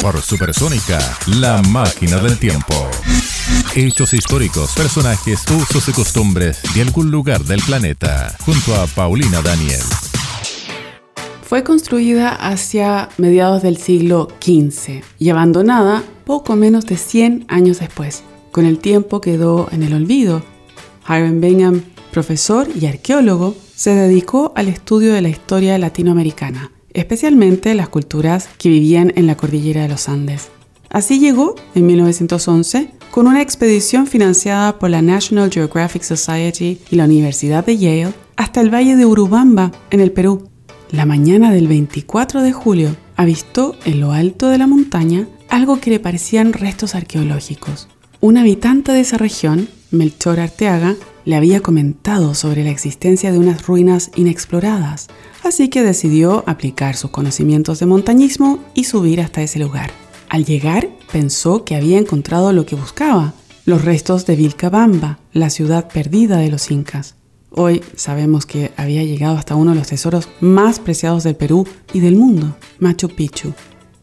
Por Supersónica, la máquina del tiempo. Hechos históricos, personajes, usos y costumbres de algún lugar del planeta, junto a Paulina Daniel. Fue construida hacia mediados del siglo XV y abandonada poco menos de 100 años después. Con el tiempo quedó en el olvido. Hiram Bingham, profesor y arqueólogo, se dedicó al estudio de la historia latinoamericana, especialmente las culturas que vivían en la cordillera de los Andes. Así llegó, en 1911, con una expedición financiada por la National Geographic Society y la Universidad de Yale, hasta el valle de Urubamba, en el Perú. La mañana del 24 de julio avistó en lo alto de la montaña algo que le parecían restos arqueológicos. Un habitante de esa región, Melchor Arteaga, le había comentado sobre la existencia de unas ruinas inexploradas, así que decidió aplicar sus conocimientos de montañismo y subir hasta ese lugar. Al llegar, pensó que había encontrado lo que buscaba, los restos de Vilcabamba, la ciudad perdida de los incas. Hoy sabemos que había llegado hasta uno de los tesoros más preciados del Perú y del mundo, Machu Picchu,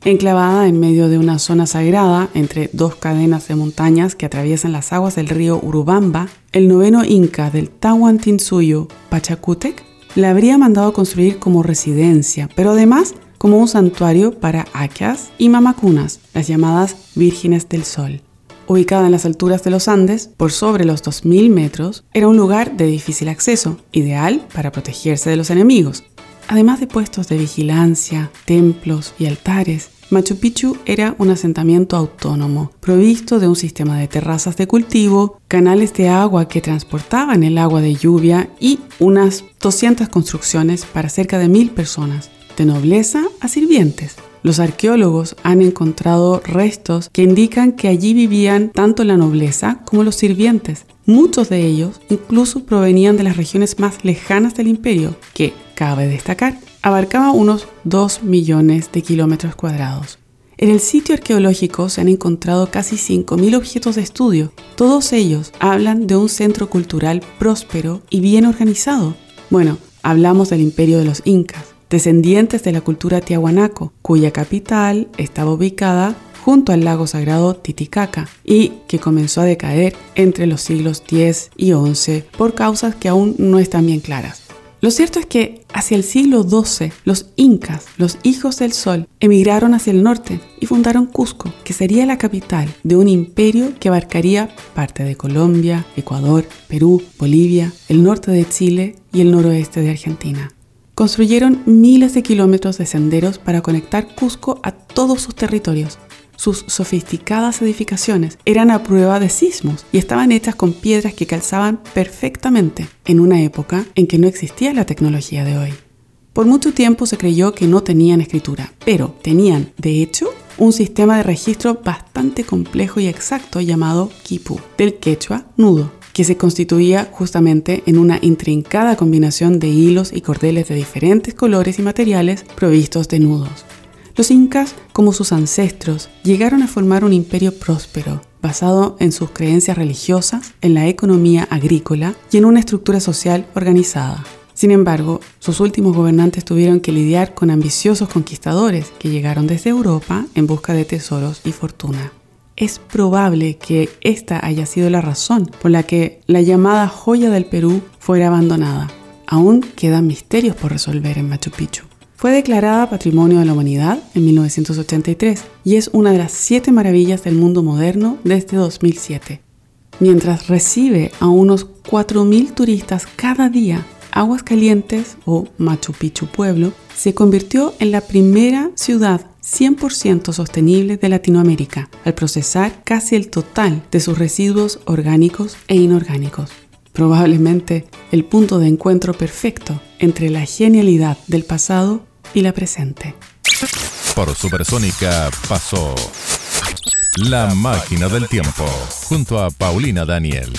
enclavada en medio de una zona sagrada entre dos cadenas de montañas que atraviesan las aguas del río Urubamba, el noveno inca del Tahuantinsuyo, Pachacútec, la habría mandado construir como residencia, pero además como un santuario para acas y mamacunas, las llamadas vírgenes del sol. Ubicada en las alturas de los Andes, por sobre los 2.000 metros, era un lugar de difícil acceso, ideal para protegerse de los enemigos, Además de puestos de vigilancia, templos y altares, Machu Picchu era un asentamiento autónomo, provisto de un sistema de terrazas de cultivo, canales de agua que transportaban el agua de lluvia y unas 200 construcciones para cerca de mil personas, de nobleza a sirvientes. Los arqueólogos han encontrado restos que indican que allí vivían tanto la nobleza como los sirvientes. Muchos de ellos incluso provenían de las regiones más lejanas del imperio, que, cabe destacar, abarcaba unos 2 millones de kilómetros cuadrados. En el sitio arqueológico se han encontrado casi 5.000 objetos de estudio. Todos ellos hablan de un centro cultural próspero y bien organizado. Bueno, hablamos del imperio de los incas, descendientes de la cultura tiahuanaco, cuya capital estaba ubicada junto al lago sagrado Titicaca y que comenzó a decaer entre los siglos X y XI por causas que aún no están bien claras. Lo cierto es que hacia el siglo XII los incas, los hijos del sol, emigraron hacia el norte y fundaron Cusco, que sería la capital de un imperio que abarcaría parte de Colombia, Ecuador, Perú, Bolivia, el norte de Chile y el noroeste de Argentina. Construyeron miles de kilómetros de senderos para conectar Cusco a todos sus territorios, sus sofisticadas edificaciones eran a prueba de sismos y estaban hechas con piedras que calzaban perfectamente en una época en que no existía la tecnología de hoy. Por mucho tiempo se creyó que no tenían escritura, pero tenían, de hecho, un sistema de registro bastante complejo y exacto llamado Kipu, del quechua nudo, que se constituía justamente en una intrincada combinación de hilos y cordeles de diferentes colores y materiales provistos de nudos. Los incas, como sus ancestros, llegaron a formar un imperio próspero, basado en sus creencias religiosas, en la economía agrícola y en una estructura social organizada. Sin embargo, sus últimos gobernantes tuvieron que lidiar con ambiciosos conquistadores que llegaron desde Europa en busca de tesoros y fortuna. Es probable que esta haya sido la razón por la que la llamada joya del Perú fuera abandonada. Aún quedan misterios por resolver en Machu Picchu. Fue declarada Patrimonio de la Humanidad en 1983 y es una de las siete maravillas del mundo moderno desde 2007. Mientras recibe a unos 4.000 turistas cada día, Aguas Calientes o Machu Picchu Pueblo se convirtió en la primera ciudad 100% sostenible de Latinoamérica al procesar casi el total de sus residuos orgánicos e inorgánicos probablemente el punto de encuentro perfecto entre la genialidad del pasado y la presente. Por Supersónica pasó La Máquina del Tiempo junto a Paulina Daniel.